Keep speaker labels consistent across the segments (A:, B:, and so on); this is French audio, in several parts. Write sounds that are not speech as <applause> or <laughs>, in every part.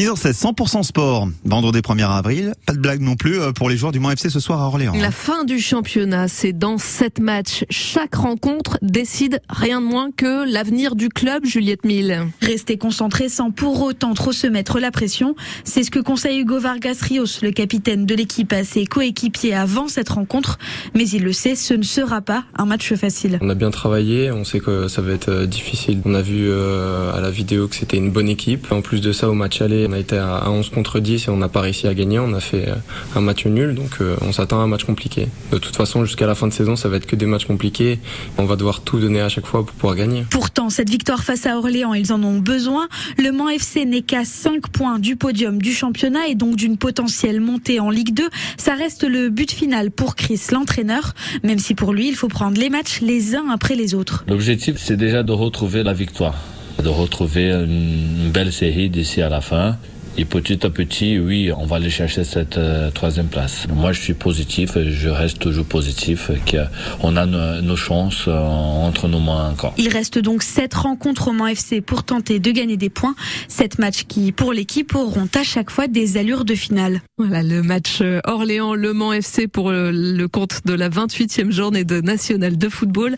A: 10h16, 100% sport. Vendredi 1er avril. Pas de blague non plus euh, pour les joueurs du Mans FC ce soir à Orléans.
B: La fin du championnat, c'est dans sept matchs. Chaque rencontre décide rien de moins que l'avenir du club, Juliette Mille.
C: Rester concentré sans pour autant trop se mettre la pression. C'est ce que conseille Hugo Vargas Rios, le capitaine de l'équipe à ses coéquipiers avant cette rencontre. Mais il le sait, ce ne sera pas un match facile.
D: On a bien travaillé, on sait que ça va être euh, difficile. On a vu euh, à la vidéo que c'était une bonne équipe. En plus de ça, au match aller, on a été à 11 contre 10 et on n'a pas réussi à gagner. On a fait euh, un match nul, donc euh, on s'attend à un match compliqué. De toute façon, jusqu'à la fin de saison, ça va être que des matchs compliqués. On va devoir tout donner à chaque fois pour pouvoir gagner.
C: Pourtant, cette victoire face à Orléans, ils en ont besoin. Le Mans FC n'est qu'à 5 points du podium du championnat et donc d'une potentielle montée en Ligue 2. Ça reste le but final pour Chris, l'entraîneur, même si pour lui, il faut prendre les matchs les uns après les autres.
E: L'objectif, c'est déjà de retrouver la victoire de retrouver une belle série d'ici à la fin. Et petit à petit, oui, on va aller chercher cette euh, troisième place. Moi, je suis positif, je reste toujours positif, qu'on a nos, nos chances euh, entre nos mains encore.
C: Il reste donc sept rencontres au Mans FC pour tenter de gagner des points. Sept matchs qui, pour l'équipe, auront à chaque fois des allures de finale.
B: Voilà le match Orléans-Le Mans FC pour le, le, compte de la 28e journée de National de football.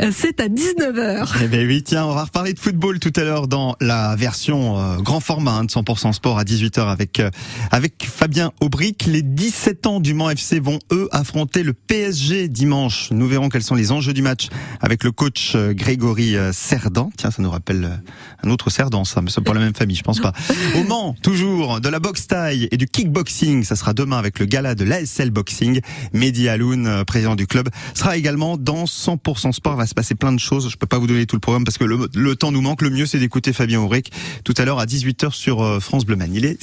B: Euh, c'est à 19h.
A: Eh bien oui, tiens, on va reparler de football tout à l'heure dans la version euh, grand format hein, de 100% sport à 18h avec euh, avec Fabien Aubric. Les 17 ans du Mans FC vont eux affronter le PSG dimanche. Nous verrons quels sont les enjeux du match avec le coach Grégory Cerdan. Tiens, ça nous rappelle un autre Cerdan, ça, mais c'est pas la même famille, je pense pas. <laughs> Au Mans, toujours de la boxe taille et du kickboxing. Ça sera demain avec le gala de l'ASL Boxing. Mehdi Aloun, président du club, sera également dans 100% sport. Il va se passer plein de choses. Je peux pas vous donner tout le programme parce que le, le temps nous manque. Le mieux, c'est d'écouter Fabien Auric tout à l'heure à 18h sur France Bleu Man. Il est